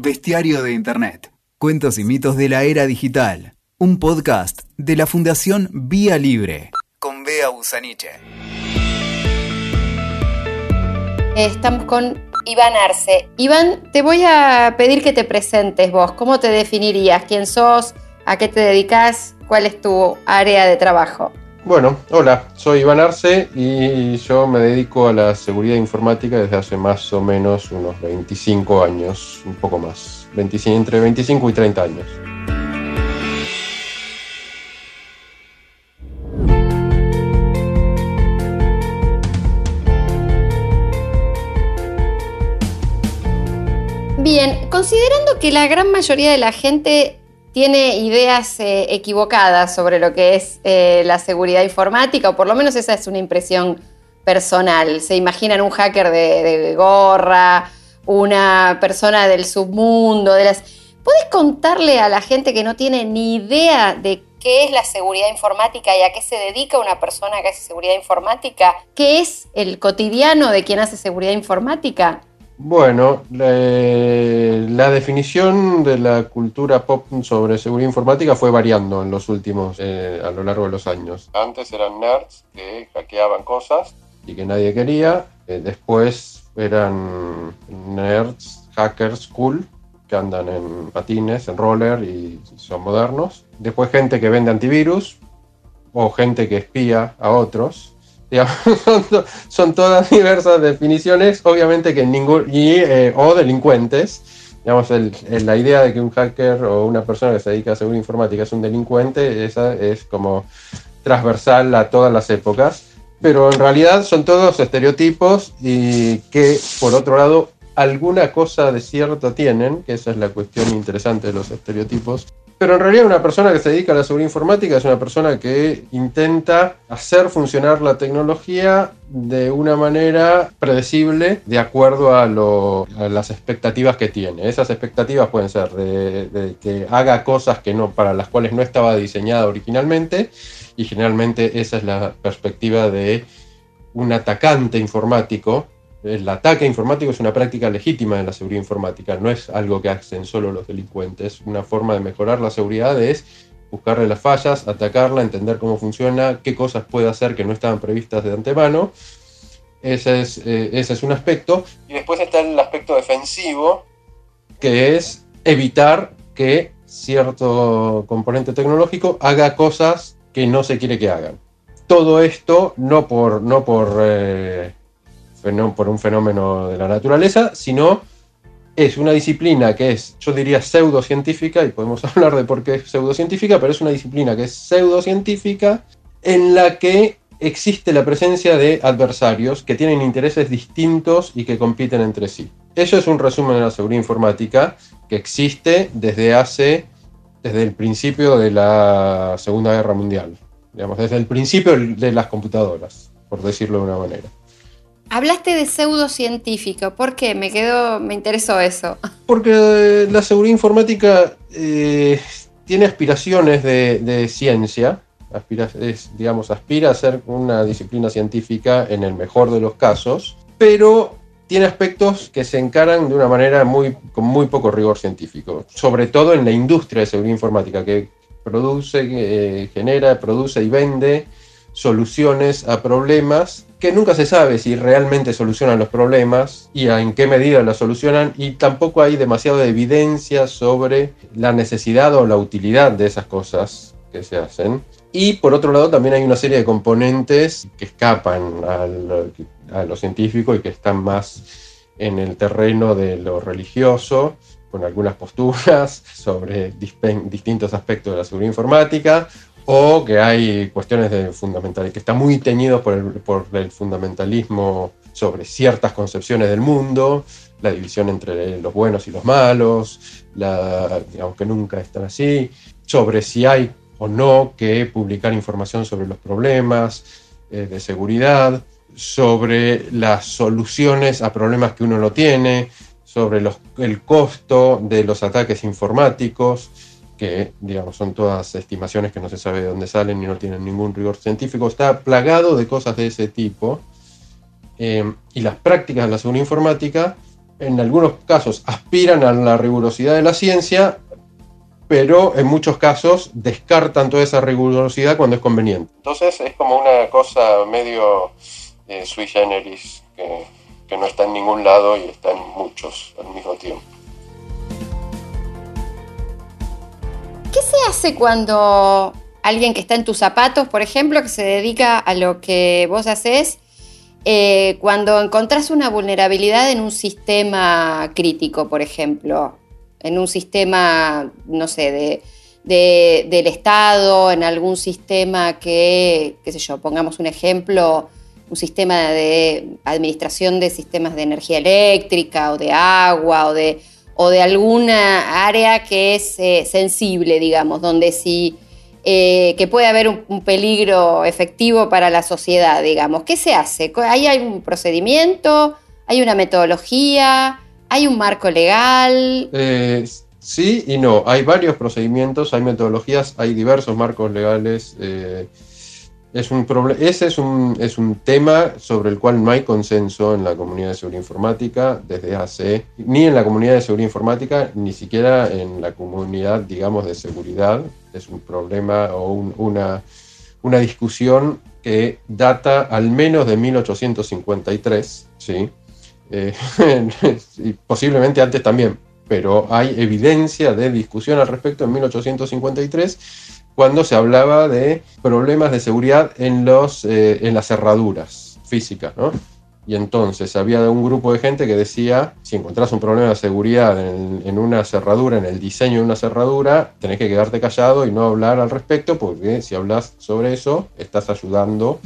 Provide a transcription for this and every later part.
Bestiario de Internet. Cuentos y mitos de la era digital. Un podcast de la Fundación Vía Libre. Con Bea Busaniche. Estamos con Iván Arce. Iván, te voy a pedir que te presentes vos. ¿Cómo te definirías? ¿Quién sos? ¿A qué te dedicas? ¿Cuál es tu área de trabajo? Bueno, hola, soy Iván Arce y yo me dedico a la seguridad informática desde hace más o menos unos 25 años, un poco más, entre 25 y 30 años. Bien, considerando que la gran mayoría de la gente tiene ideas eh, equivocadas sobre lo que es eh, la seguridad informática, o por lo menos esa es una impresión personal. Se imaginan un hacker de, gorra, una persona del submundo, de las... ¿Puedes contarle a la gente que no tiene ni idea de qué es la seguridad informática y a qué se dedica una persona que hace seguridad informática? ¿Qué es el cotidiano de quien hace seguridad informática? Bueno, la, definición de la cultura pop sobre seguridad informática fue variando en los últimos, eh, a lo largo de los años. Antes eran nerds que hackeaban cosas y que nadie quería. Eh, después eran nerds, hackers cool, que andan en patines, en roller y son modernos. Después gente que vende antivirus o gente que espía a otros son, todas diversas definiciones, obviamente que ningún, y, eh, o delincuentes. Digamos, la idea de que un hacker o una persona que se dedica a seguridad informática es un delincuente, esa es como transversal a todas las épocas. Pero en realidad son todos estereotipos y que, por otro lado, alguna cosa de cierto tienen, que esa es la cuestión interesante de los estereotipos, pero en realidad una persona que se dedica a la seguridad informática es una persona que intenta hacer funcionar la tecnología de una manera predecible de acuerdo a, las expectativas que tiene. Esas expectativas pueden ser de, que haga cosas que no, para las cuales no estaba diseñada originalmente y generalmente esa es la perspectiva de un atacante informático el ataque informático es una práctica legítima de la seguridad informática, no es algo que hacen solo los delincuentes. Una forma de mejorar la seguridad es buscarle las fallas, atacarla, entender cómo funciona, qué cosas puede hacer que no estaban previstas de antemano. Ese es, eh, ese es un aspecto. Y después está el aspecto defensivo, que es evitar que cierto componente tecnológico haga cosas que no se quiere que hagan. Todo esto no por, no por eh, por un fenómeno de la naturaleza, sino es una disciplina que es, yo diría, pseudocientífica, y podemos hablar de por qué es pseudocientífica, pero es una disciplina que es pseudocientífica en la que existe la presencia de adversarios que tienen intereses distintos y que compiten entre sí. Eso es un resumen de la seguridad informática que existe desde hace, desde el principio de la Segunda Guerra Mundial, digamos, desde el principio de las computadoras, por decirlo de una manera. Hablaste de pseudocientífico, ¿por qué? Me quedó, me interesó eso. Porque la seguridad informática eh, tiene aspiraciones de, ciencia, aspira, digamos, aspira a ser una disciplina científica en el mejor de los casos, pero tiene aspectos que se encaran de una manera muy, con muy poco rigor científico, sobre todo en la industria de seguridad informática, que produce, eh, genera, produce y vende soluciones a problemas que nunca se sabe si realmente solucionan los problemas y en qué medida los solucionan y tampoco hay demasiada evidencia sobre la necesidad o la utilidad de esas cosas que se hacen. Y por otro lado también hay una serie de componentes que escapan a lo científico y que están más en el terreno de lo religioso, con algunas posturas sobre distintos aspectos de la seguridad informática, o que hay cuestiones de fundamental, que está muy teñido por el, fundamentalismo sobre ciertas concepciones del mundo, la división entre los buenos y los malos, la, digamos que nunca están así, sobre si hay o no que publicar información sobre los problemas eh, de seguridad, sobre las soluciones a problemas que uno no tiene, sobre el costo de los ataques informáticos, que digamos son todas estimaciones que no se sabe de dónde salen y no tienen ningún rigor científico, está plagado de cosas de ese tipo. Eh, y las prácticas de la seguridad informática en algunos casos aspiran a la rigurosidad de la ciencia, pero en muchos casos descartan toda esa rigurosidad cuando es conveniente. Entonces es como una cosa medio eh, sui generis que, que no está en ningún lado y está en muchos al mismo tiempo. ¿Qué se hace cuando alguien que está en tus zapatos, por ejemplo, que se dedica a lo que vos haces, eh, cuando encontrás una vulnerabilidad en un sistema crítico, por ejemplo, en un sistema, no sé, del Estado, en algún sistema que, qué sé yo, pongamos un ejemplo, un sistema de administración de sistemas de energía eléctrica o de agua o de, o de alguna área que es eh, sensible, digamos, donde si eh, que puede haber un, peligro efectivo para la sociedad, digamos. ¿Qué se hace? ¿Ahí hay un procedimiento? ¿Hay una metodología? ¿Hay un marco legal? Eh, sí y no. Hay varios procedimientos, hay metodologías, hay diversos marcos legales. Es un ese es un, es un tema sobre el cual no hay consenso en la comunidad de seguridad informática desde hace, ni en la comunidad de seguridad informática, ni siquiera en la comunidad, digamos, de seguridad. Es un problema o una, una discusión que data al menos de 1853, ¿sí? Eh, y posiblemente antes también, pero hay evidencia de discusión al respecto en 1853 cuando se hablaba de problemas de seguridad en, los, eh, en las cerraduras físicas, ¿no? Y entonces había un grupo de gente que decía, si encontrás un problema de seguridad en, una cerradura, en el diseño de una cerradura, tenés que quedarte callado y no hablar al respecto, porque si hablas sobre eso, estás ayudando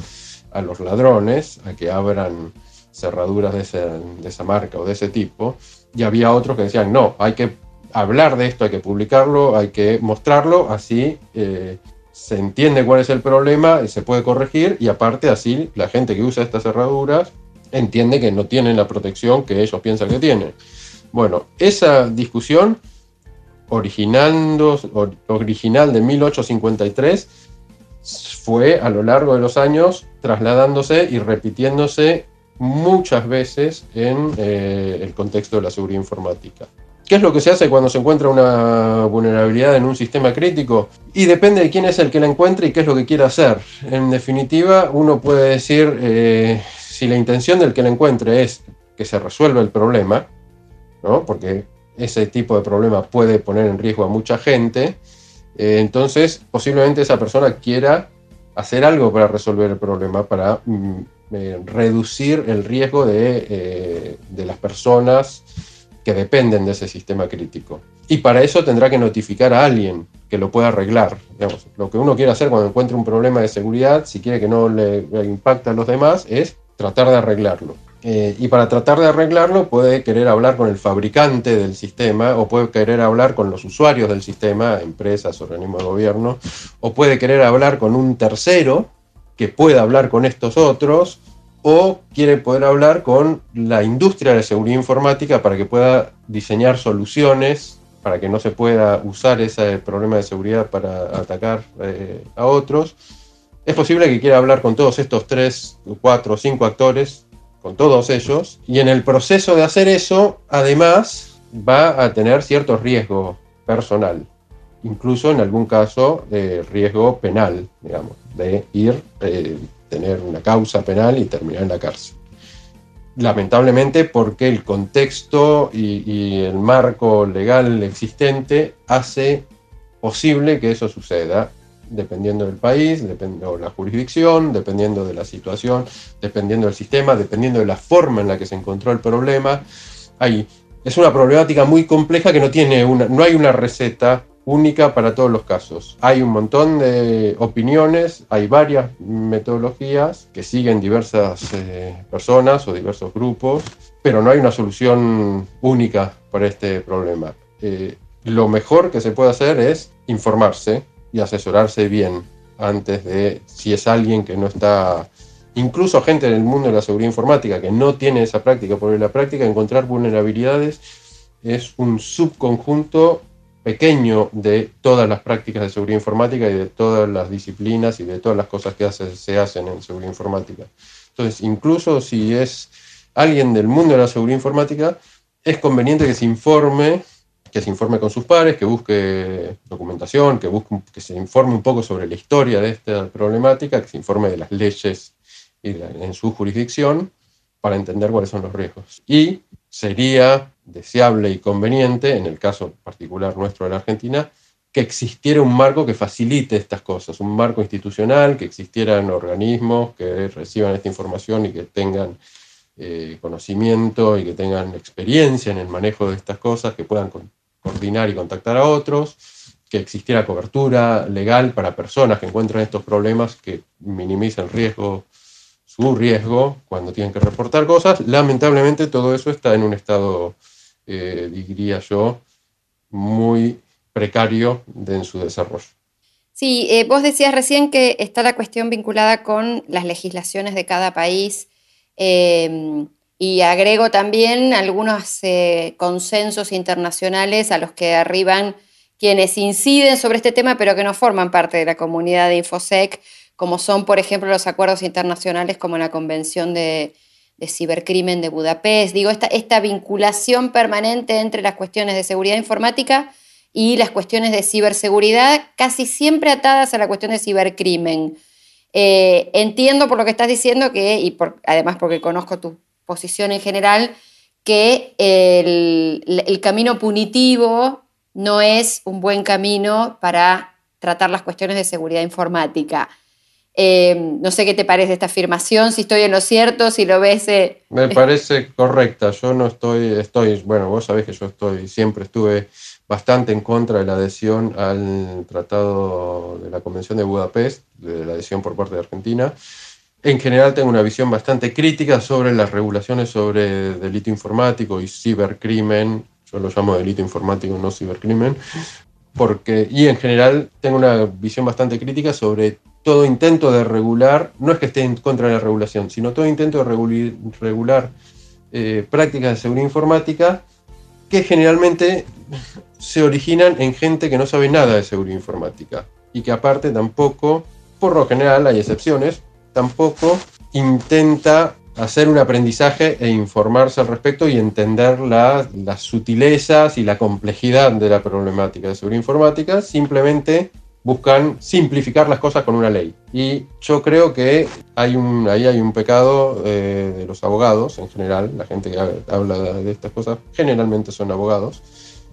a los ladrones a que abran cerraduras de, de esa marca o de ese tipo. Y había otros que decían, no, hay que hablar de esto, hay que publicarlo, hay que mostrarlo, así eh, se entiende cuál es el problema y se puede corregir y aparte así la gente que usa estas cerraduras entiende que no tienen la protección que ellos piensan que tienen. Bueno, esa discusión original de 1853 fue a lo largo de los años trasladándose y repitiéndose muchas veces en eh, el contexto de la seguridad informática. ¿Qué es lo que se hace cuando se encuentra una vulnerabilidad en un sistema crítico? Y depende de quién es el que la encuentre y qué es lo que quiere hacer. En definitiva, uno puede decir, eh, si la intención del que la encuentre es que se resuelva el problema, ¿no? porque ese tipo de problema puede poner en riesgo a mucha gente, eh, entonces posiblemente esa persona quiera hacer algo para resolver el problema, para mm, eh, reducir el riesgo de, de las personas que dependen de ese sistema crítico. Y para eso tendrá que notificar a alguien que lo pueda arreglar. lo que uno quiere hacer cuando encuentra un problema de seguridad, si quiere que no le, impacte a los demás, es tratar de arreglarlo. Eh, y para tratar de arreglarlo puede querer hablar con el fabricante del sistema o puede querer hablar con los usuarios del sistema, empresas, organismos de gobierno, o puede querer hablar con un tercero que pueda hablar con estos otros o quiere poder hablar con la industria de seguridad informática para que pueda diseñar soluciones para que no se pueda usar ese problema de seguridad para atacar eh, a otros. Es posible que quiera hablar con todos estos tres, cuatro, cinco actores, con todos ellos, y en el proceso de hacer eso, además, va a tener cierto riesgo personal, incluso en algún caso de riesgo penal, digamos, de ir eh, tener una causa penal y terminar en la cárcel. Lamentablemente porque el contexto y, el marco legal existente hace posible que eso suceda, dependiendo del país, dependiendo de la jurisdicción, dependiendo de la situación, dependiendo del sistema, dependiendo de la forma en la que se encontró el problema. Hay, es una problemática muy compleja que no tiene una, no hay una receta única para todos los casos. Hay un montón de opiniones, hay varias metodologías que siguen diversas eh, personas o diversos grupos, pero no hay una solución única para este problema. Eh, lo mejor que se puede hacer es informarse y asesorarse bien antes de si es alguien que no está, incluso gente en el mundo de la seguridad informática que no tiene esa práctica, porque la práctica encontrar vulnerabilidades es un subconjunto pequeño de todas las prácticas de seguridad informática y de todas las disciplinas y de todas las cosas que se hacen en seguridad informática. Entonces, incluso si es alguien del mundo de la seguridad informática, es conveniente que se informe, que se informe con sus pares, que busque documentación, que, busque, que se informe un poco sobre la historia de esta problemática, que se informe de las leyes en su jurisdicción para entender cuáles son los riesgos. Y sería deseable y conveniente, en el caso particular nuestro de la Argentina, que existiera un marco que facilite estas cosas, un marco institucional, que existieran organismos que reciban esta información y que tengan eh, conocimiento y que tengan experiencia en el manejo de estas cosas, que puedan coordinar y contactar a otros, que existiera cobertura legal para personas que encuentran estos problemas que minimizan riesgo, su riesgo cuando tienen que reportar cosas. Lamentablemente todo eso está en un estado, eh, diría yo, muy precario en su desarrollo. Sí, eh, vos decías recién que está la cuestión vinculada con las legislaciones de cada país em, y agrego también algunos eh, consensos internacionales a los que arriban quienes inciden sobre este tema pero que no forman parte de la comunidad de InfoSec, como son, por ejemplo, los acuerdos internacionales como la Convención de, de Cibercrimen de Budapest. Digo, esta, vinculación permanente entre las cuestiones de seguridad informática y las cuestiones de ciberseguridad casi siempre atadas a la cuestión de cibercrimen. Eh, entiendo por lo que estás diciendo que, y además porque conozco tu posición en general, que el, camino punitivo no es un buen camino para tratar las cuestiones de seguridad informática. Eh, no sé qué te parece esta afirmación, si estoy en lo cierto, si lo ves. Eh, Me parece correcta. Yo no estoy, estoy, bueno, vos sabés que yo estoy, siempre estuve bastante en contra de la adhesión al Tratado de la Convención de Budapest, de la adhesión por parte de Argentina. En general tengo una visión bastante crítica sobre las regulaciones sobre delito informático y cibercrimen. Yo lo llamo delito informático, no cibercrimen. Porque, y en general tengo una visión bastante crítica sobre todo intento de regular, no es que esté en contra de la regulación, sino todo intento de regular, eh, prácticas de seguridad informática que generalmente se originan en gente que no sabe nada de seguridad informática y que aparte tampoco, por lo general hay excepciones, tampoco intenta hacer un aprendizaje e informarse al respecto y entender las sutilezas y la complejidad de la problemática de seguridad informática, simplemente buscan simplificar las cosas con una ley. Y yo creo que hay un, ahí hay un pecado eh, de los abogados en general, la gente que habla de estas cosas generalmente son abogados.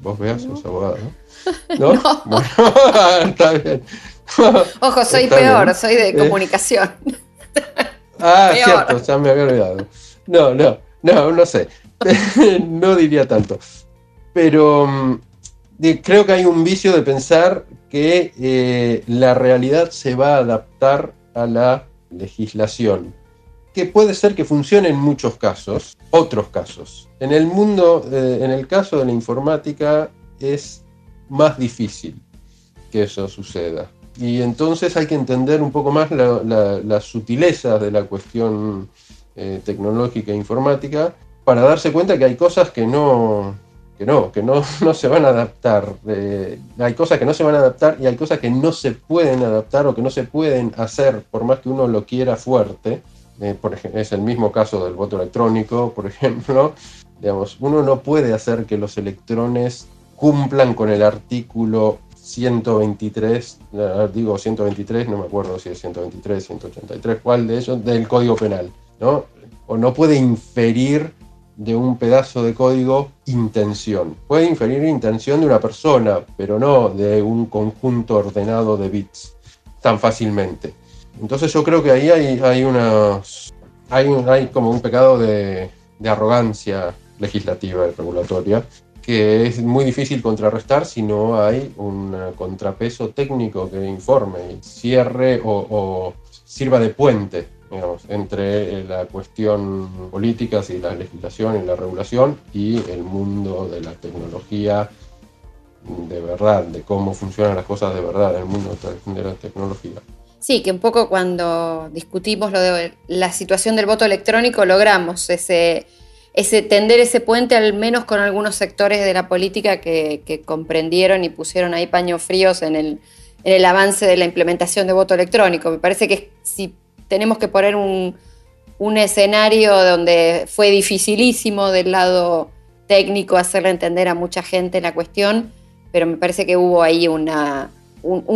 Vos veas, sos abogado, ¿no? ¿No? Bueno, está bien. Ojo, soy peor, soy de comunicación. Ah, cierto, ya me había olvidado. No, no, no, no sé. no diría tanto. Pero creo que hay un vicio de pensar que eh, la realidad se va a adaptar a la legislación, que puede ser que funcione en muchos casos, otros casos. En el mundo, eh, en el caso de la informática, es más difícil que eso suceda. Y entonces hay que entender un poco más las sutilezas de la cuestión eh, tecnológica e informática para darse cuenta que hay cosas que no, que no, que no, no se van a adaptar. Hay cosas que no se van a adaptar y hay cosas que no se pueden adaptar o que no se pueden hacer por más que uno lo quiera fuerte. Eh, por ejemplo, es el mismo caso del voto electrónico, por ejemplo. Digamos, uno no puede hacer que los electrones cumplan con el artículo 123, eh, digo 123, no me acuerdo si es 123, 183, cuál de ellos, del Código Penal, ¿no? O no puede inferir de un pedazo de código intención. Puede inferir intención de una persona, pero no de un conjunto ordenado de bits tan fácilmente. Entonces yo creo que ahí hay, hay, unas, hay, hay como un pecado de, de arrogancia legislativa y regulatoria que es muy difícil contrarrestar si no hay un contrapeso técnico que informe y cierre o, o sirva de puente entre eh, la cuestión política y la legislación y la regulación y el mundo de la tecnología de verdad, de cómo funcionan las cosas de verdad en el mundo de la tecnología. Sí, que un poco cuando discutimos lo de la situación del voto electrónico logramos ese, ese tender ese puente al menos con algunos sectores de la política que, comprendieron y pusieron ahí paños fríos en el, en el avance de la implementación de voto electrónico. Me parece que si tenemos que poner un, escenario donde fue dificilísimo del lado técnico hacerle entender a mucha gente la cuestión, pero me parece que hubo ahí un,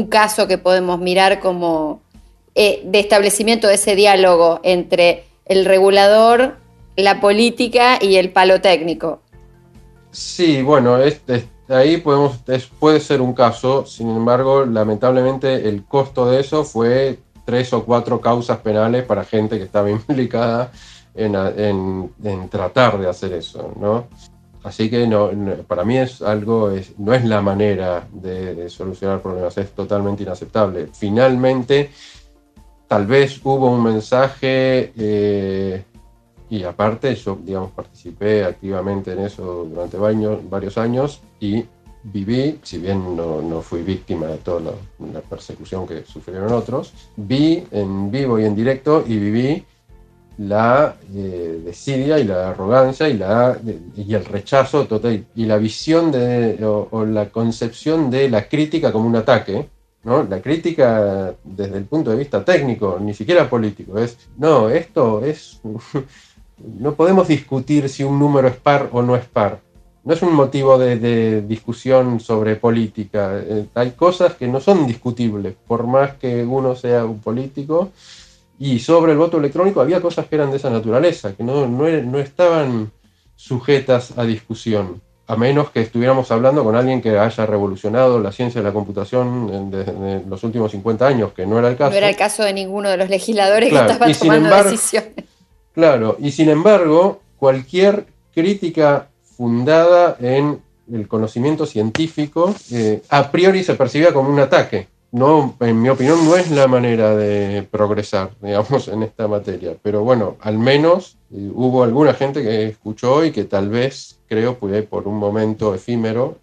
caso que podemos mirar como eh, de establecimiento de ese diálogo entre el regulador, la política y el palo técnico. Sí, bueno, ahí podemos, puede ser un caso, sin embargo, lamentablemente el costo de eso fue tres o cuatro causas penales para gente que estaba implicada en, tratar de hacer eso, ¿no? Así que no, para mí es algo, no es la manera de, solucionar problemas, es totalmente inaceptable. Finalmente, tal vez hubo un mensaje, eh, y aparte yo, digamos, participé activamente en eso durante varios años y viví, si bien no, fui víctima de toda la, persecución que sufrieron otros, vi en vivo y en directo y viví la eh, desidia y la arrogancia y, la, y el rechazo total y la visión de, o, la concepción de la crítica como un ataque. ¿no? La crítica desde el punto de vista técnico, ni siquiera político, es, no, esto es, no podemos discutir si un número es par o no es par no es un motivo de, discusión sobre política. Eh, hay cosas que no son discutibles, por más que uno sea un político. Y sobre el voto electrónico había cosas que eran de esa naturaleza, que no, no, estaban sujetas a discusión, a menos que estuviéramos hablando con alguien que haya revolucionado la ciencia de la computación en, los últimos 50 años, que no era el caso. No era el caso de ninguno de los legisladores que estaban tomando decisiones. Claro, y sin embargo, cualquier crítica fundada en el conocimiento científico, eh, a priori se percibía como un ataque. No, en mi opinión, no es la manera de progresar, digamos, en esta materia. Pero bueno, al menos eh, hubo alguna gente que escuchó y que tal vez, creo, pude por un momento efímero,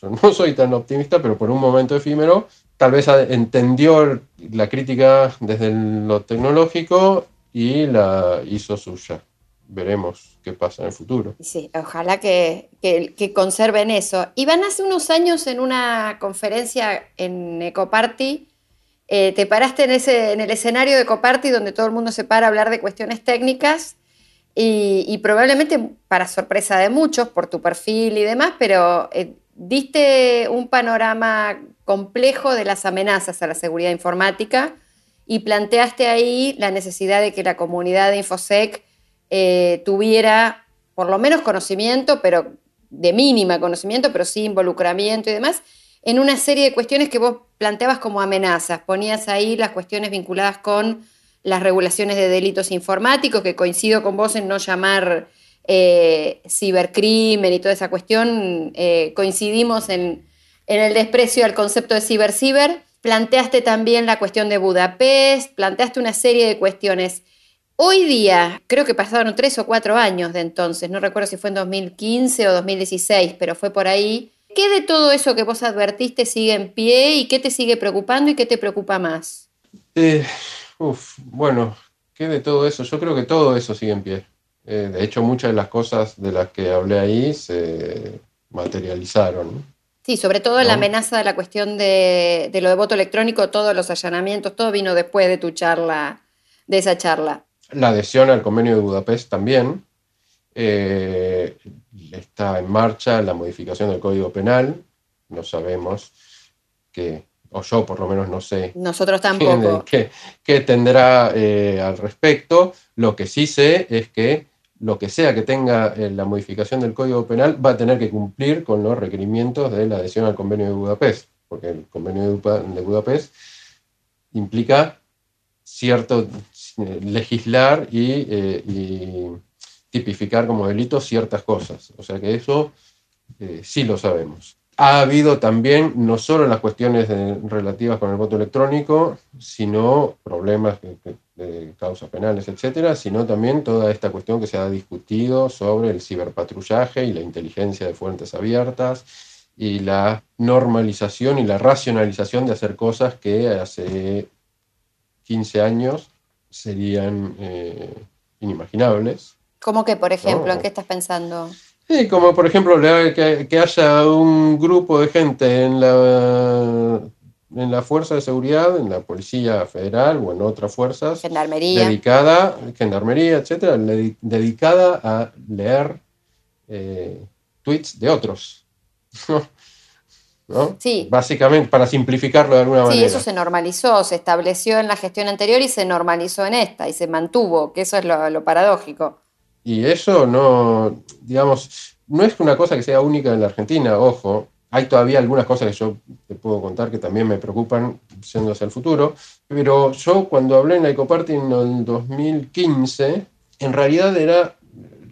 yo no soy tan optimista, pero por un momento efímero, tal vez entendió la crítica desde lo tecnológico y la hizo suya veremos qué pasa en el futuro. Sí, ojalá que, conserven eso. Iván, hace unos años en una conferencia en Ecoparty, eh, te paraste en, ese, en el escenario de Ecoparty donde todo el mundo se para a hablar de cuestiones técnicas y, probablemente para sorpresa de muchos por tu perfil y demás, pero eh, diste un panorama complejo de las amenazas a la seguridad informática y planteaste ahí la necesidad de que la comunidad de InfoSec eh, tuviera por lo menos conocimiento, pero de mínima conocimiento, pero sí involucramiento y demás, en una serie de cuestiones que vos planteabas como amenazas. Ponías ahí las cuestiones vinculadas con las regulaciones de delitos informáticos, que coincido con vos en no llamar eh, cibercrimen y toda esa cuestión, eh, coincidimos en, en el desprecio al concepto de ciber-ciber. Planteaste también la cuestión de Budapest, planteaste una serie de cuestiones Hoy día, creo que pasaron tres o cuatro años de entonces, no recuerdo si fue en 2015 o 2016, pero fue por ahí. ¿Qué de todo eso que vos advertiste sigue en pie y qué te sigue preocupando y qué te preocupa más? Eh, uf, bueno, ¿qué de todo eso? Yo creo que todo eso sigue en pie. Eh, de hecho, muchas de las cosas de las que hablé ahí se materializaron. Sí, sobre todo la amenaza de la cuestión de, de lo de voto electrónico, todos los allanamientos, todo vino después de tu charla, de esa charla. La adhesión al convenio de Budapest también. Eh, está en marcha la modificación del Código Penal. No sabemos qué, o yo por lo menos no sé. Nosotros tampoco. Qué, tendrá eh, al respecto. Lo que sí sé es que lo que sea que tenga eh, la modificación del Código Penal va a tener que cumplir con los requerimientos de la adhesión al convenio de Budapest, porque el convenio de Budapest implica cierto legislar eh, y, tipificar como delito ciertas cosas. O sea que eso eh, sí lo sabemos. Ha habido también no solo las cuestiones relativas con el voto electrónico, sino problemas de, causas penales, etcétera, sino también toda esta cuestión que se ha discutido sobre el ciberpatrullaje y la inteligencia de fuentes abiertas y la normalización y la racionalización de hacer cosas que hace 15 años serían eh, inimaginables. ¿Cómo que, por ejemplo? ¿En qué estás pensando? Sí, como por ejemplo que, haya un grupo de gente en la, en la Fuerza de Seguridad, en la Policía Federal o en otras fuerzas. Gendarmería. Dedicada, Gendarmería, etcétera, dedicada a leer eh, tweets de otros. ¿No? Sí. Básicamente, para simplificarlo de alguna manera. Sí, eso se normalizó, se estableció en la gestión anterior y se normalizó en esta y se mantuvo, que eso es lo, paradójico. Y eso no, digamos, no es una cosa que sea única en la Argentina, ojo. Hay todavía algunas cosas que yo te puedo contar que también me preocupan siendo hacia el futuro, pero yo cuando hablé en la Ecoparty en el 2015, en realidad era,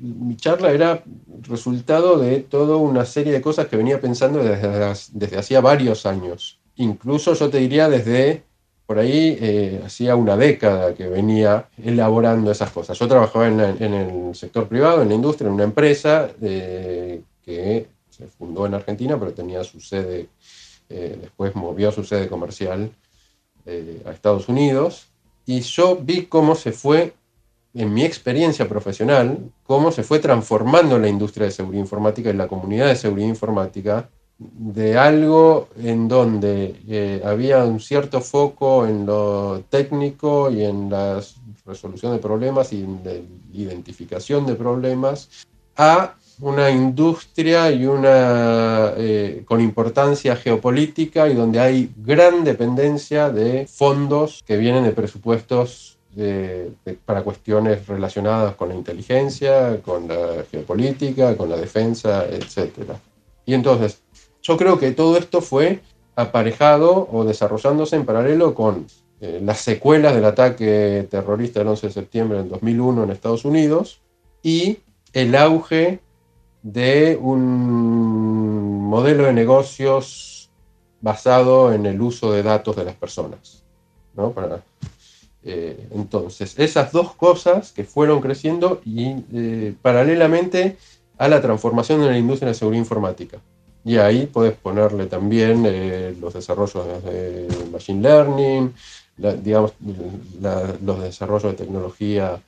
mi charla era resultado de toda una serie de cosas que venía pensando desde, desde hacía varios años. Incluso yo te diría desde por ahí eh, hacía una década que venía elaborando esas cosas. Yo trabajaba en, el sector privado, en la industria, en una empresa eh, que se fundó en Argentina, pero tenía su sede, eh, después movió su sede comercial a Estados Unidos. Y yo vi cómo se fue en mi experiencia profesional, cómo se fue transformando la industria de seguridad informática y la comunidad de seguridad informática de algo en donde eh, había un cierto foco en lo técnico y en la resolución de problemas y en la identificación de problemas a una industria y una eh, con importancia geopolítica y donde hay gran dependencia de fondos que vienen de presupuestos para cuestiones relacionadas con la inteligencia, con la geopolítica, con la defensa, etc. Y entonces, yo creo que todo esto fue aparejado o desarrollándose en paralelo con eh, las secuelas del ataque terrorista del 11 de septiembre del 2001 en Estados Unidos y el auge de un modelo de negocios basado en el uso de datos de las personas. ¿no? Para, eh, entonces, esas dos cosas que fueron creciendo y eh, paralelamente a la transformación de la industria de seguridad informática. Y ahí puedes ponerle también eh, los desarrollos de Machine Learning, digamos, los desarrollos de tecnología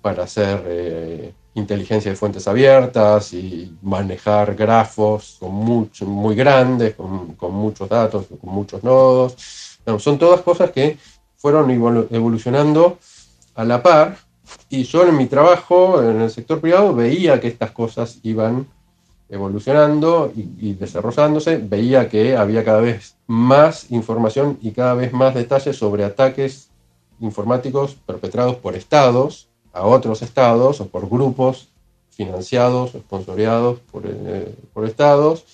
para hacer inteligencia de fuentes abiertas y manejar grafos con mucho, muy grandes, con, con muchos datos, con muchos nodos. son todas cosas que fueron evolucionando a la par y yo en mi trabajo en el sector privado veía que estas cosas iban evolucionando y, desarrollándose, veía que había cada vez más información y cada vez más detalles sobre ataques informáticos perpetrados por estados a otros estados o por grupos financiados o sponsoreados por, eh, por estados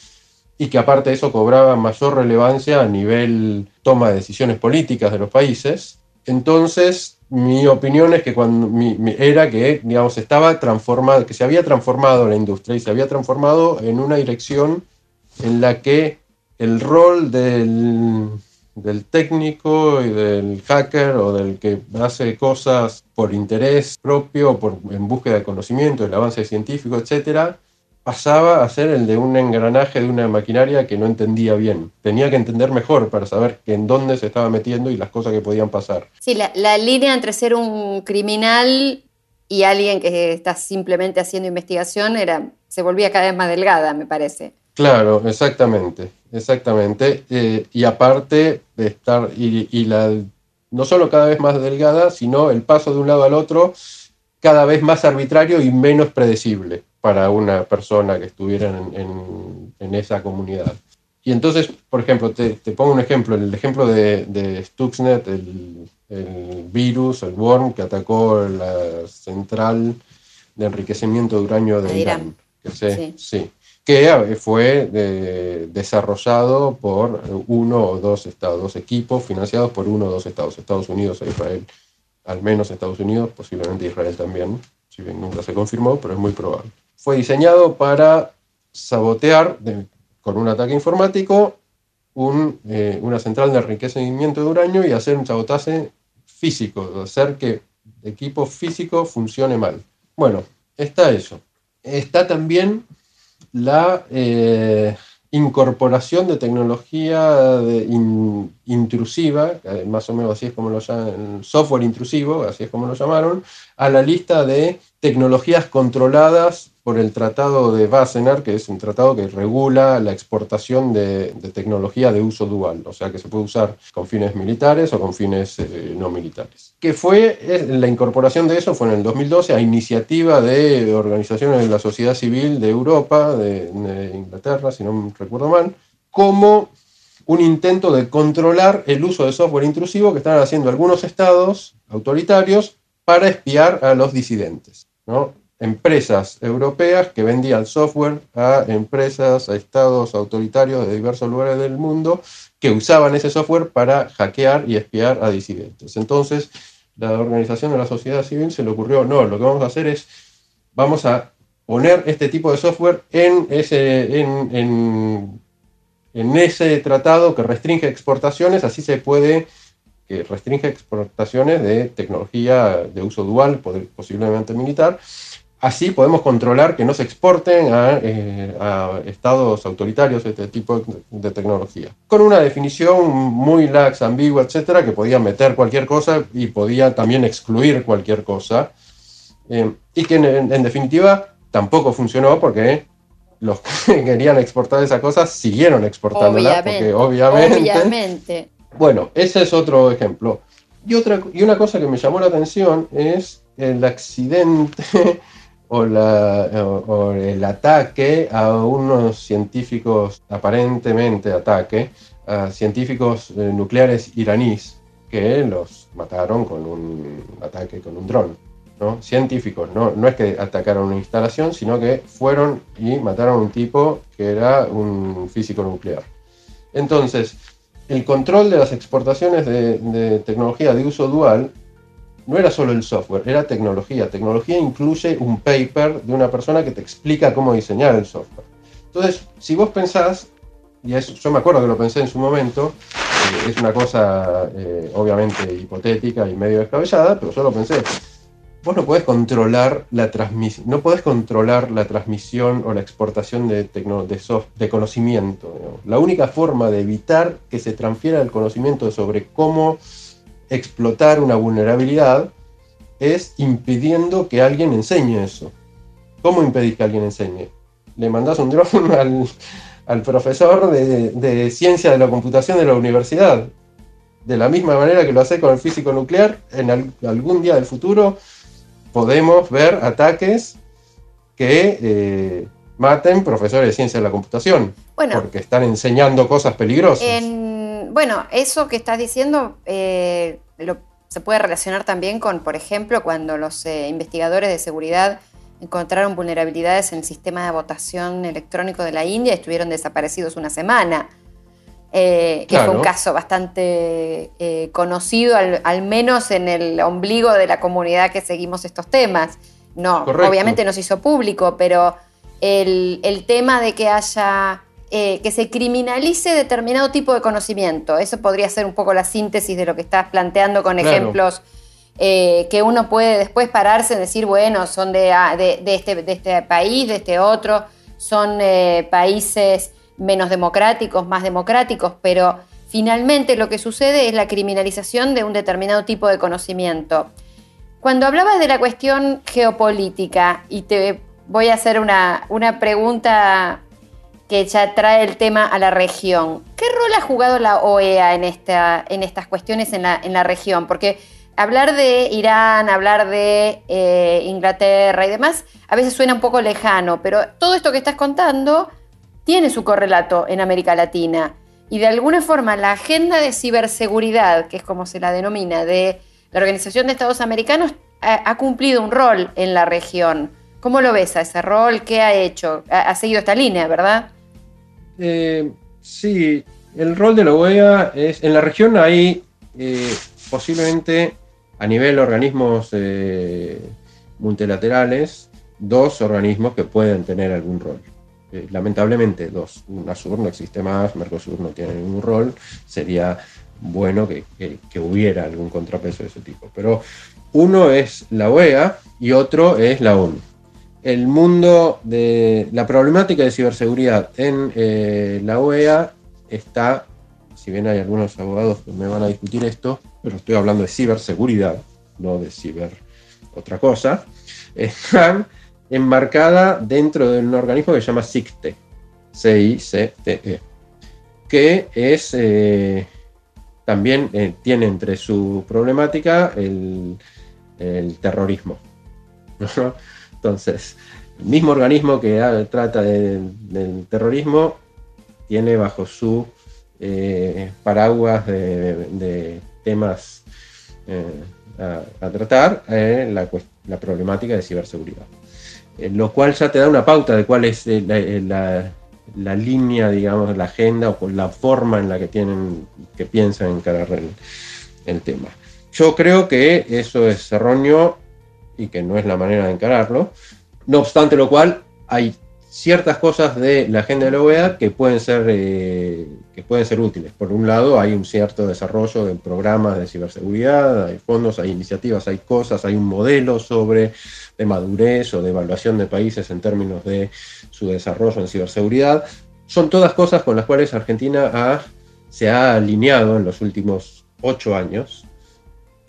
y que aparte de eso cobraba mayor relevancia a nivel toma de decisiones políticas de los países. Entonces, mi opinión es que cuando era que, digamos, estaba transformado, que se había transformado la industria y se había transformado en una dirección en la que el rol del, del técnico y del hacker o del que hace cosas por interés propio, por, en búsqueda de conocimiento, el avance científico, etcétera, pasaba a ser el de un engranaje de una maquinaria que no entendía bien. Tenía que entender mejor para saber en dónde se estaba metiendo y las cosas que podían pasar. Sí, la, línea entre ser un criminal y alguien que está simplemente haciendo investigación era, se volvía cada vez más delgada, me parece. Claro, exactamente, exactamente. Eh, y aparte de estar, y, y la, no solo cada vez más delgada, sino el paso de un lado al otro cada vez más arbitrario y menos predecible para una persona que estuviera en, esa comunidad. Y entonces, por ejemplo, te, pongo un ejemplo, el ejemplo de, Stuxnet, el, virus, el worm que atacó la central de enriquecimiento de uranio de Irán. Que sí. que fue desarrollado por uno o dos estados, dos equipos financiados por uno o dos estados, Estados Unidos e Israel, al menos Estados Unidos, posiblemente Israel también, si bien nunca se confirmó, pero es muy probable fue diseñado para sabotear con un ataque informático eh, una central de enriquecimiento de uranio y hacer un sabotaje físico, hacer que el equipo físico funcione mal. Bueno, está eso. Está también la eh, incorporación de tecnología intrusiva, más o menos así es como lo llaman, software intrusivo, así es como lo llamaron, a la lista de tecnologías controladas por el Tratado de Wassenaar, que es un tratado que regula la exportación de, tecnología de uso dual, o sea que se puede usar con fines militares o con fines eh, no militares. Que fue, la incorporación de eso fue en el 2012 a iniciativa de organizaciones de la sociedad civil de Europa, de, de Inglaterra, si no recuerdo mal, como un intento de controlar el uso de software intrusivo que están haciendo algunos estados autoritarios para espiar a los disidentes. ¿no? Empresas europeas que vendían software a empresas, a estados autoritarios de diversos lugares del mundo que usaban ese software para hackear y espiar a disidentes. Entonces, la organización de la sociedad civil se le ocurrió, no, lo que vamos a hacer es, vamos a poner este tipo de software en ese, en, en ese tratado que restringe exportaciones, así se puede que restringe exportaciones de tecnología de uso dual, posiblemente militar, Así podemos controlar que no se exporten eh, a, estados autoritarios este tipo de tecnología. Con una definición muy lax, ambigua, etcétera, que podía meter cualquier cosa y podía también excluir cualquier cosa. Eh, y que en, definitiva tampoco funcionó porque los que querían exportar esa cosa siguieron exportándola. Porque obviamente. obviamente. Bueno, ese es otro ejemplo. Y, otra, y una cosa que me llamó la atención es el accidente o, el ataque a unos científicos, aparentemente ataque, a científicos eh, nucleares iraníes que los mataron con un ataque con un dron. ¿no? Científicos, ¿no? no es que atacaron una instalación, sino que fueron y mataron a un tipo que era un físico nuclear. Entonces, el control de las exportaciones de tecnología de uso dual no era solo el software, era tecnología. Tecnología incluye un paper de una persona que te explica cómo diseñar el software. Entonces, si vos pensás, y yo me acuerdo que lo pensé en su momento, eh, es una cosa eh, obviamente hipotética y medio descabellada, pero yo lo pensé. Vos no podés controlar la transmisión, no podés controlar la transmisión o la exportación de, de, de conocimiento. La única forma de evitar que se transfiera el conocimiento sobre cómo explotar una vulnerabilidad es impidiendo que alguien enseñe eso. ¿Cómo impedís que alguien enseñe? Le mandás un drone al, profesor de, ciencia de la computación de la universidad. De la misma manera que lo hace con el físico nuclear, en algún día del futuro podemos ver ataques que eh, maten profesores de ciencia de la computación. porque están enseñando cosas peligrosas bueno, eso que estás diciendo eh, se puede relacionar también con, por ejemplo, cuando los eh, investigadores de seguridad encontraron vulnerabilidades en el sistema de votación electrónico de la India y estuvieron desaparecidos una semana. Eh, que fue un caso bastante conocido, al, menos en el ombligo de la comunidad que seguimos estos temas. No, obviamente no se hizo público, pero el, el tema de que haya eh, que se criminalice determinado tipo de conocimiento. Eso podría ser un poco la síntesis de lo que estás planteando con ejemplos eh, que uno puede después pararse y decir, bueno, son de, ah, este, de, este, país, de este otro, son eh, países menos democráticos, más democráticos, pero finalmente lo que sucede es la criminalización de un determinado tipo de conocimiento. Cuando hablabas de la cuestión geopolítica, y te voy a hacer una, una pregunta que ya trae el tema a la región. ¿Qué rol ha jugado la OEA en, esta, en estas cuestiones en la, región? Porque hablar de Irán, hablar de eh, Inglaterra y demás, a veces suena un poco lejano, pero todo esto que estás contando tiene su correlato en América Latina. Y de alguna forma la agenda de ciberseguridad, que es como se la denomina, de la Organización de Estados Americanos, ha, cumplido un rol en la región. ¿Cómo lo ves a ese rol? ¿Qué ha hecho? ha seguido esta línea, ¿verdad? Eh, sí, el rol de la OEA es, en la región hay eh, posiblemente a nivel organismos eh, multilaterales, dos organismos que pueden tener algún rol. lamentablemente dos. UNASUR no existe más, Mercosur no tiene ningún rol. Sería bueno que, hubiera algún contrapeso de ese tipo. Pero uno es la OEA y otro es la ONU el mundo de la problemática de ciberseguridad en eh, la OEA está, si bien hay algunos abogados que me van a discutir esto, pero estoy hablando de ciberseguridad, no de ciber otra cosa, están enmarcada dentro de un organismo que se llama CICTE, C-I-C-T-E, que es, eh, también eh, tiene entre su problemática el, terrorismo. Entonces, el mismo organismo que trata del terrorismo tiene bajo su eh, paraguas de, temas a, tratar la, la problemática de ciberseguridad. Eh, lo cual ya te da una pauta de cuál es eh, eh, la, línea, digamos, la agenda o la forma en la que tienen, que piensan encarar el, el tema. Yo creo que eso es erróneo y que no es la manera de encararlo. No obstante lo cual, hay ciertas cosas de la agenda de la OEA que pueden ser, que pueden ser útiles. Por un lado, hay un cierto desarrollo de programas de ciberseguridad, hay fondos, hay iniciativas, hay cosas, hay un modelo sobre de madurez o de evaluación de países en términos de su desarrollo en ciberseguridad. Son todas cosas con las cuales Argentina se ha alineado en los últimos ocho años,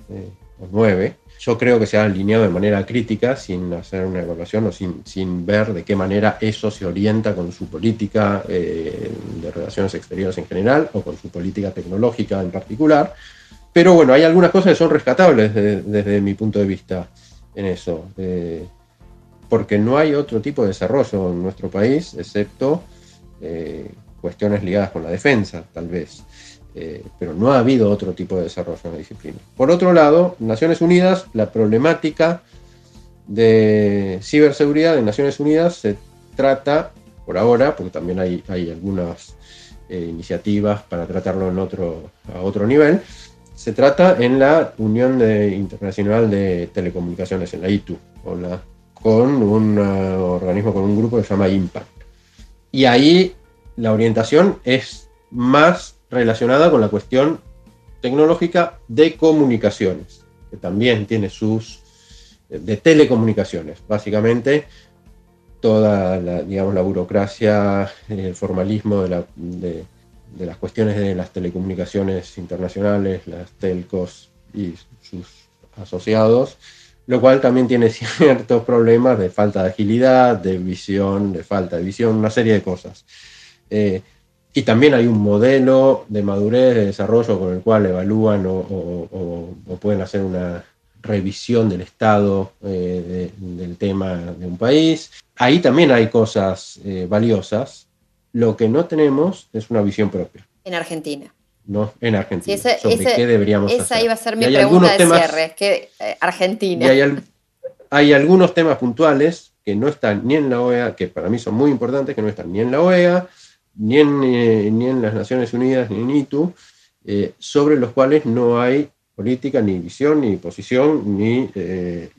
eh, o nueve. Yo creo que se ha alineado de manera crítica, sin hacer una evaluación o sin, sin ver de qué manera eso se orienta con su política eh, de relaciones exteriores en general o con su política tecnológica en particular. Pero bueno, hay algunas cosas que son rescatables desde mi punto de vista en eso, eh, porque no hay otro tipo de desarrollo en nuestro país, excepto eh, cuestiones ligadas con la defensa, tal vez. Eh, pero no ha habido otro tipo de desarrollo en la disciplina. Por otro lado, Naciones Unidas, la problemática de ciberseguridad en Naciones Unidas se trata, por ahora, porque también hay, hay algunas iniciativas para tratarlo en otro, a otro nivel, se trata en la Unión Internacional de Telecomunicaciones, en la ITU, con un uh, organismo, con un grupo que se llama IMPACT. Y ahí la orientación es más relacionada con la cuestión tecnológica de comunicaciones, que también tiene sus de telecomunicaciones, básicamente toda la, digamos, la burocracia, el formalismo de las cuestiones de las telecomunicaciones internacionales, las telcos y sus asociados, lo cual también tiene ciertos problemas de falta de agilidad, de visión, de falta de visión, una serie de cosas. Eh, y también hay un modelo de madurez, de desarrollo con el cual evalúan o, pueden hacer una revisión del estado eh, del tema de un país. Ahí también hay cosas eh, valiosas, lo que no tenemos es una visión propia. En Argentina. No, en Argentina. sobre qué deberíamos esa iba a ser mi pregunta de cierre, que eh, Argentina. hay, algunos temas puntuales que no están ni en la OEA, que para mí son muy importantes, que no están ni en la OEA, ni en, eh, ni en las Naciones Unidas, ni en ITU, eh, sobre los cuales no hay política, ni visión, ni posición, ni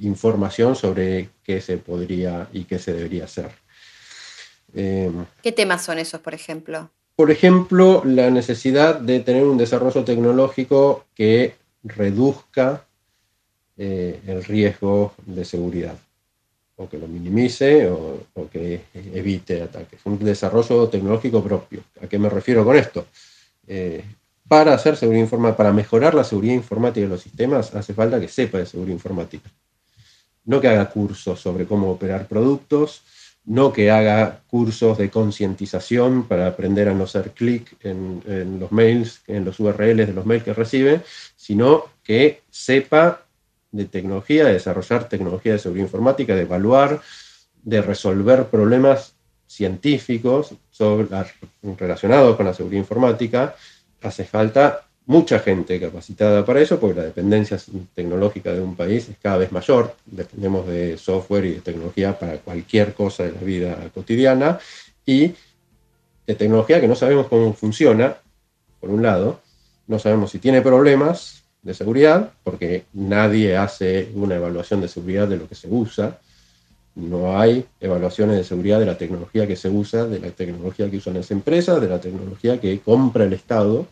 información sobre qué se podría y qué se debería hacer. Em, ¿Qué temas son esos, por ejemplo? Por ejemplo, la necesidad de tener un desarrollo tecnológico que reduzca eh, el riesgo de seguridad, o que lo minimice o, que evite ataques. Un desarrollo tecnológico propio. ¿A qué me refiero con esto? Eh, para hacer seguridad informática, para mejorar la seguridad informática de los sistemas, hace falta que sepa de seguridad informática. No que haga cursos sobre cómo operar productos, no que haga cursos de concientización para aprender a no hacer clic en, los mails, en los URLs de los mails que recibe, sino que sepa de tecnología, de desarrollar tecnología de seguridad informática, de evaluar, de resolver problemas científicos relacionados con la seguridad informática. Hace falta mucha gente capacitada para eso, porque la dependencia tecnológica de un país es cada vez mayor. Dependemos de software y de tecnología para cualquier cosa de la vida cotidiana y de tecnología que no sabemos cómo funciona, por un lado, no sabemos si tiene problemas de seguridad, porque nadie hace una evaluación de seguridad de lo que se usa. No hay evaluaciones de seguridad de la tecnología que se usa, de la tecnología que usan las empresas, de la tecnología que compra el Estado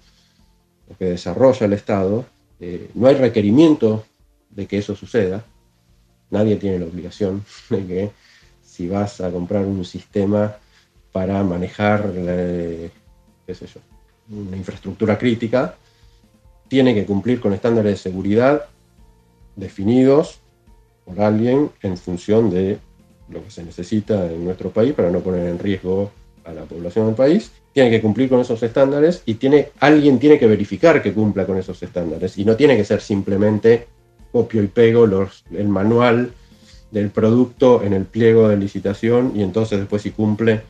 que desarrolla el Estado, eh, no hay requerimiento de que eso suceda. Nadie tiene la obligación de que si vas a comprar un sistema para manejar yo, una infraestructura crítica, tiene que cumplir con estándares de seguridad definidos por alguien en función de lo que se necesita en nuestro país para no poner en riesgo a la población del país, tiene que cumplir con esos estándares y tiene, alguien tiene que verificar que cumpla con esos estándares. Y no tiene que ser simplemente copio y pego el manual del producto en el pliego de licitación y entonces después si cumple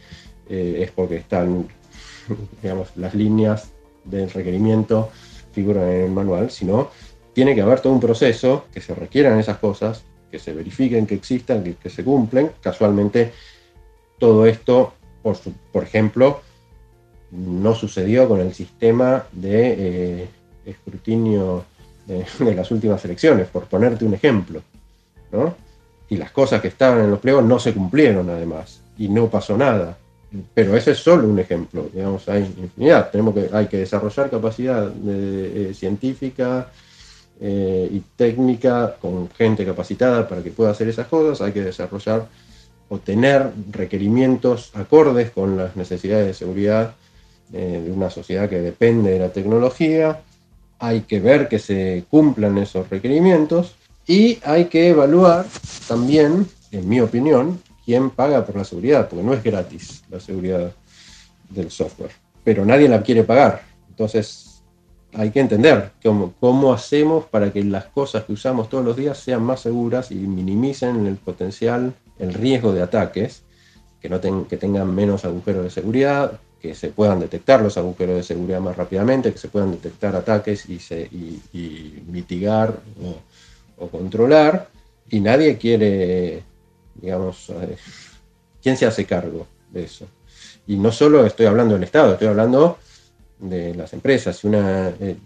eh, es porque están, digamos, las líneas del requerimiento en el manual, sino tiene que haber todo un proceso que se requieran esas cosas, que se verifiquen que existan, que, que se cumplen. Casualmente todo esto, por, por ejemplo, no sucedió con el sistema de eh, escrutinio de, de, las últimas elecciones, por ponerte un ejemplo. ¿no? Y las cosas que estaban en los pliegos no se cumplieron además, y no pasó nada. Pero ese es solo un ejemplo, digamos, hay infinidad. Tenemos que, hay que desarrollar capacidad eh, científica eh, y técnica con gente capacitada para que pueda hacer esas cosas. Hay que desarrollar o tener requerimientos acordes con las necesidades de seguridad eh, de una sociedad que depende de la tecnología, hay que ver que se cumplan esos requerimientos y hay que evaluar también, en mi opinión, quién paga por la seguridad, porque no es gratis la seguridad del software, pero nadie la quiere pagar. Entonces hay que entender cómo, hacemos para que las cosas que usamos todos los días sean más seguras y minimicen el potencial, el riesgo de ataques, que, no tengan menos agujeros de seguridad, que se puedan detectar los agujeros de seguridad más rápidamente, que se puedan detectar ataques y, mitigar o, controlar. Y nadie quiere, digamos, eh, ¿quién se hace cargo de eso? Y no solo estoy hablando del Estado, estoy hablando de las empresas. Una, eh,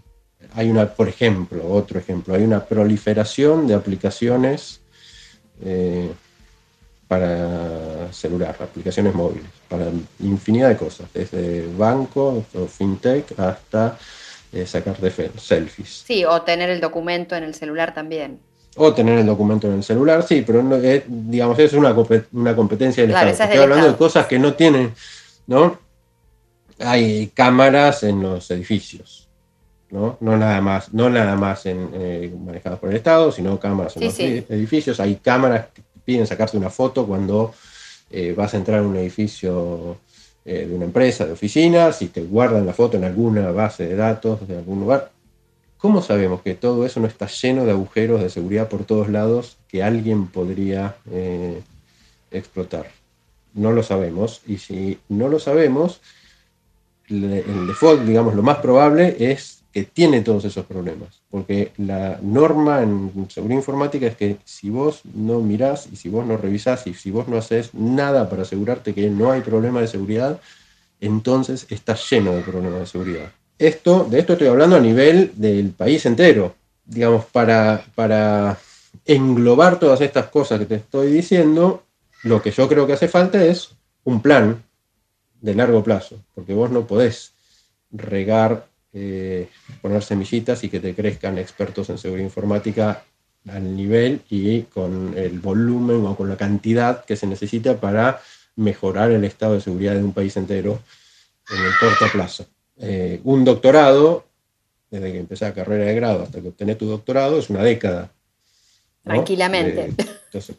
hay una, por ejemplo, otro ejemplo, hay una proliferación de aplicaciones eh, para celular, aplicaciones móviles, para infinidad de cosas, desde banco o fintech hasta sacar de selfies. Sí, o tener el documento en el celular también. O tener el documento en el celular, sí, pero no, es, digamos, es una, una competencia del Claro, Estado. es Estoy hablando de cosas que no tienen, ¿no? Hay cámaras en los edificios, ¿no? No nada más, no nada más en, eh, manejadas por el Estado, sino cámaras en Sí, los sí. edificios. Hay cámaras que piden sacarte una foto cuando eh, vas a entrar a un edificio eh, de una empresa, de oficinas, y te guardan la foto en alguna base de datos de algún lugar. ¿Cómo sabemos que todo eso no está lleno de agujeros de seguridad por todos lados que alguien podría eh, explotar? No lo sabemos, y si no lo sabemos, el default, digamos, lo más probable es que tiene todos esos problemas, porque la norma en seguridad informática es que si vos no mirás y si vos no revisás y si vos no haces nada para asegurarte que no hay problema de seguridad, entonces está lleno de problemas de seguridad. Esto, de esto estoy hablando a nivel del país entero, digamos, para, para englobar todas estas cosas que te estoy diciendo, lo que yo creo que hace falta es un plan de largo plazo, porque vos no podés regar, eh, poner semillitas y que te crezcan expertos en seguridad informática al nivel y con el volumen o con la cantidad que se necesita para mejorar el estado de seguridad de un país entero en el corto plazo. Eh, un doctorado, desde que empecé la carrera de grado hasta que obtenés tu doctorado, es una década. ¿no? Tranquilamente. Eh, entonces,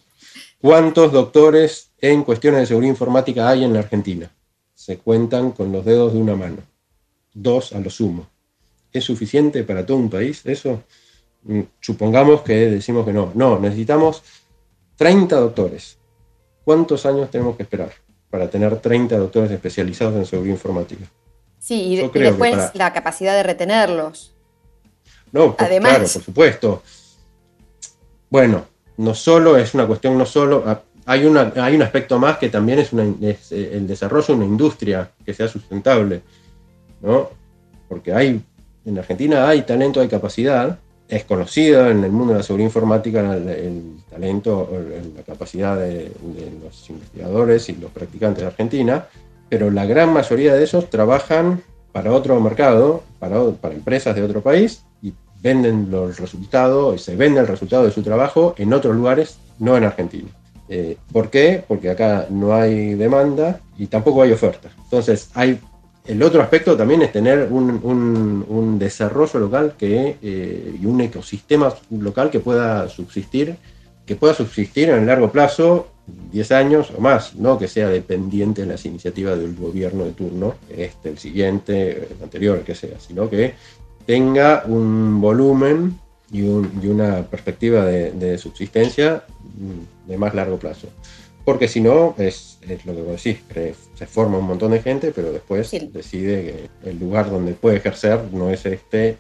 ¿Cuántos doctores en cuestiones de seguridad informática hay en la Argentina? Se cuentan con los dedos de una mano. Dos a lo sumo. ¿Es suficiente para todo un país eso? Mm, Supongamos que decimos que no. No, necesitamos 30 doctores. ¿Cuántos años tenemos que esperar para tener 30 doctores especializados en seguridad informática? Sí, y, después para- la capacidad de retenerlos. No, pues, Además- claro, por supuesto. Bueno, no solo es una cuestión, no solo. Hay, una, hay un aspecto más que también es, una, es eh, el desarrollo de una industria que sea sustentable, ¿no? Porque hay, en Argentina hay talento, hay capacidad, es conocido en el mundo de la seguridad informática el, el talento, el- la capacidad de, de los investigadores y los practicantes de Argentina, pero la gran mayoría de esos trabajan para otro mercado, para, para empresas de otro país y venden los resultados se vende el resultado de su trabajo en otros lugares, no en Argentina. Eh, ¿Por qué? Porque acá no hay demanda y tampoco hay oferta. Entonces, hay el otro aspecto también es tener un, un- un desarrollo local que, eh, y un ecosistema local que pueda subsistir, que pueda subsistir en el largo plazo 10 años o más, no que sea dependiente de las iniciativas del gobierno de turno, este, el siguiente, el anterior, que sea, sino que tenga un volumen y, una perspectiva de, subsistencia de más largo plazo. Porque si no, es, lo que vos decís, se forma un montón de gente, pero después decide que el lugar donde puede ejercer no es este,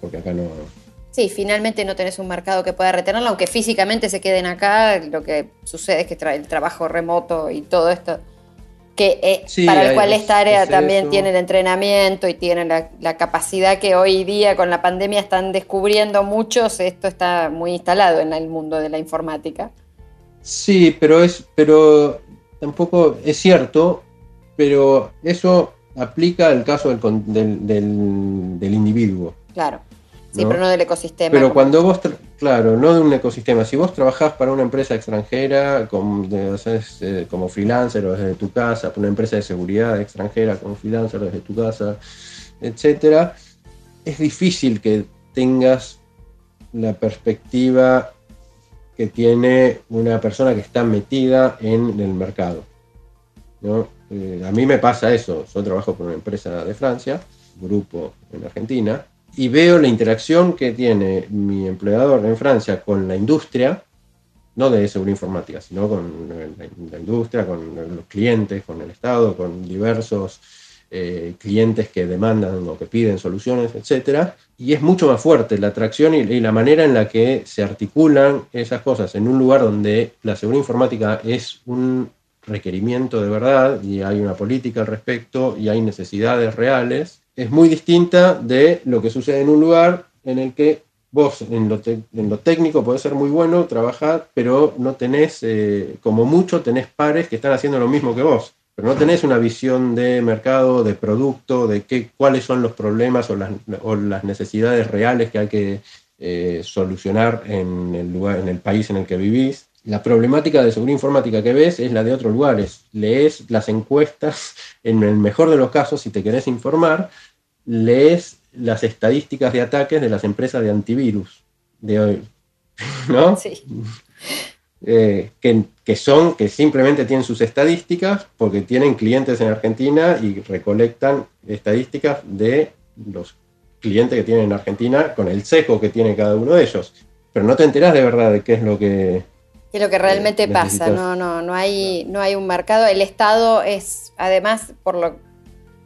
porque acá no, Sí, finalmente no tenés un mercado que pueda retenerlo, aunque físicamente se queden acá, lo que sucede es que el trabajo remoto y todo esto, que eh, para el cual esta área también tiene el entrenamiento y tiene la, capacidad que hoy día con la pandemia están descubriendo muchos, esto está muy instalado en el mundo de la informática. Sí, pero es, pero tampoco es cierto, pero eso aplica al caso del, del individuo. Claro. Sí, pero no del ecosistema. Pero cuando vos, claro, no de un ecosistema. Si vos trabajás para una empresa extranjera como, eh, como freelancer o desde tu casa, para una empresa de seguridad extranjera como freelancer desde tu casa, etcétera, es difícil que tengas la perspectiva que tiene una persona que está metida en el mercado. Eh, a mí me pasa eso. Yo trabajo por una empresa de Francia, grupo en Argentina, y veo la interacción que tiene mi empleador en Francia con la industria, no de seguridad informática, sino con la, industria, con los clientes, con el Estado, con diversos eh, clientes que demandan o que piden soluciones, etc. Y es mucho más fuerte la atracción y, y, la manera en la que se articulan esas cosas en un lugar donde la seguridad informática es un requerimiento de verdad y hay una política al respecto y hay necesidades reales es muy distinta de lo que sucede en un lugar en el que vos en lo, en lo técnico podés ser muy bueno, trabajar, pero no tenés, eh, como mucho, tenés pares que están haciendo lo mismo que vos. Pero no tenés una visión de mercado, de producto, de qué, cuáles son los problemas o las, necesidades reales que hay que eh, solucionar en el, lugar, en el país en el que vivís la problemática de seguridad informática que ves es la de otros lugares. Lees las encuestas, en el mejor de los casos, si te querés informar, lees las estadísticas de ataques de las empresas de antivirus de hoy. ¿No? Sí. Eh, que, son, que simplemente tienen sus estadísticas porque tienen clientes en Argentina y recolectan estadísticas de los clientes que tienen en Argentina con el seco que tiene cada uno de ellos. Pero no te enterás de verdad de qué es lo que, es lo que realmente pasa, no, no, no hay, no hay un mercado. El Estado es, además, por lo,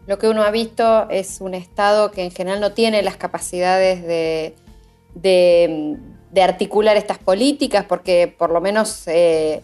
lo que uno ha visto, es un Estado que en general no tiene las capacidades de, de, articular estas políticas, porque por lo menos, eh,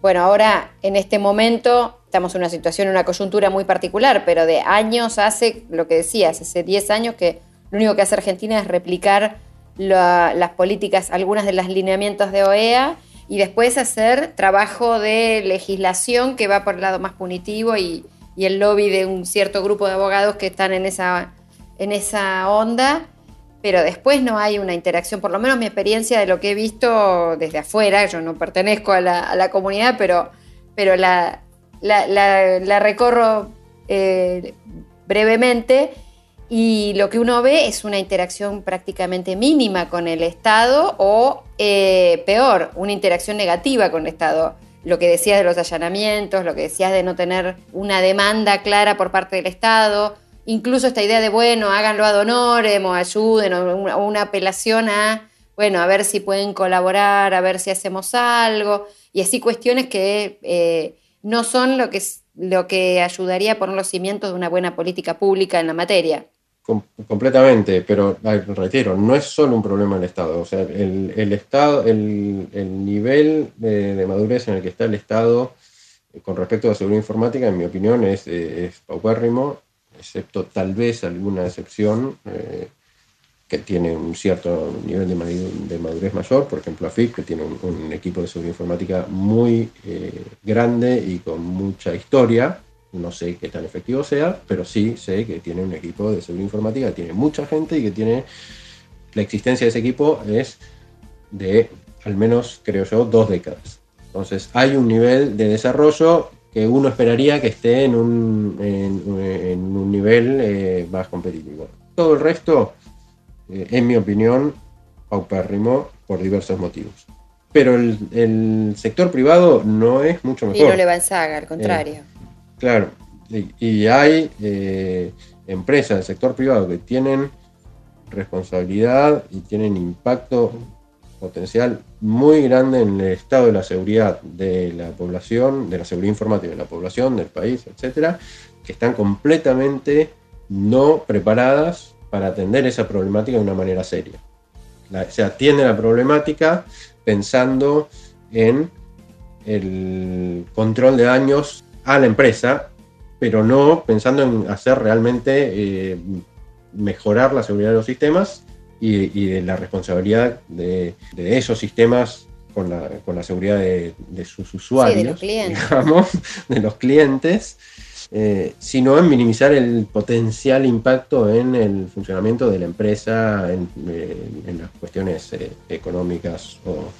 bueno, ahora en este momento estamos en una situación, en una coyuntura muy particular, pero de años hace, lo que decías, hace 10 años que lo único que hace Argentina es replicar las políticas, algunas de los lineamientos de OEA y después hacer trabajo de legislación que va por el lado más punitivo y, el lobby de un cierto grupo de abogados que están en esa, en esa onda, pero después no hay una interacción, por lo menos mi experiencia de lo que he visto desde afuera, yo no pertenezco a la, comunidad, pero, pero la, la, recorro eh, brevemente y lo que uno ve es una interacción prácticamente mínima con el Estado o, eh, peor, una interacción negativa con el Estado. Lo que decías de los allanamientos, lo que decías de no tener una demanda clara por parte del Estado, incluso esta idea de, bueno, háganlo ad honorem o ayuden, o una, apelación a, bueno, a ver si pueden colaborar, a ver si hacemos algo, y así cuestiones que eh, no son lo que, lo que ayudaría a poner los cimientos de una buena política pública en la materia completamente, pero reitero, no es solo un problema del Estado. O sea, el, Estado, el, nivel de, madurez en el que está el Estado eh, con respecto a seguridad informática, en mi opinión, es, eh, es paupérrimo, excepto tal vez alguna excepción eh, que tiene un cierto nivel de madurez, mayor, por ejemplo, AFIP, que tiene un, equipo de seguridad informática muy grande y con mucha historia no sé qué tan efectivo sea, pero sí sé que tiene un equipo de seguridad informática, tiene mucha gente y que tiene. La existencia de ese equipo es de al menos, creo yo, dos décadas. Entonces, hay un nivel de desarrollo que uno esperaría que esté en un, en, un nivel eh, más competitivo. Todo el resto, eh, en mi opinión, paupérrimo por diversos motivos. pero el, sector privado no es mucho mejor. Y no le va en saga, al contrario. Eh, claro, y, hay eh, empresas del sector privado que tienen responsabilidad y tienen impacto potencial muy grande en el estado de la seguridad de la población, de la seguridad informática de la población, del país, etcétera, que están completamente no preparadas para atender esa problemática de una manera seria. se atiende la problemática pensando en el control de daños a la empresa, pero no pensando en hacer realmente eh, mejorar la seguridad de los sistemas y, de la responsabilidad de, esos sistemas con la, seguridad de, sus usuarios, de los clientes, digamos, de los clientes eh, sino en minimizar el potencial impacto en el funcionamiento de la empresa, en, eh, las cuestiones económicas o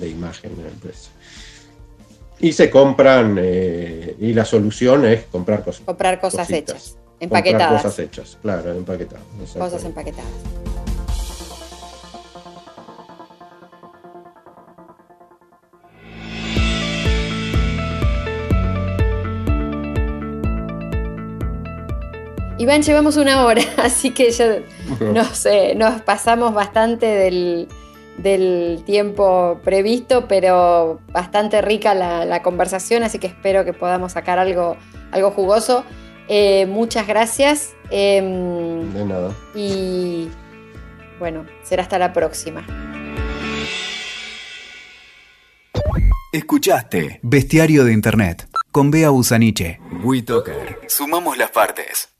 de imagen de la empresa. Y se compran, y la solución es comprar cosas. Comprar cosas hechas, empaquetadas. Comprar cosas hechas, claro, empaquetadas. Cosas empaquetadas. Iván, llevamos una hora, así que ya nos, nos pasamos bastante del, tiempo previsto, pero bastante rica la, conversación, así que espero que podamos sacar algo, algo jugoso. Eh, muchas gracias. Em, de nada. Y bueno, será hasta la próxima. Escuchaste Bestiario de Internet con Bea Busaniche. WeToker. Sumamos las partes.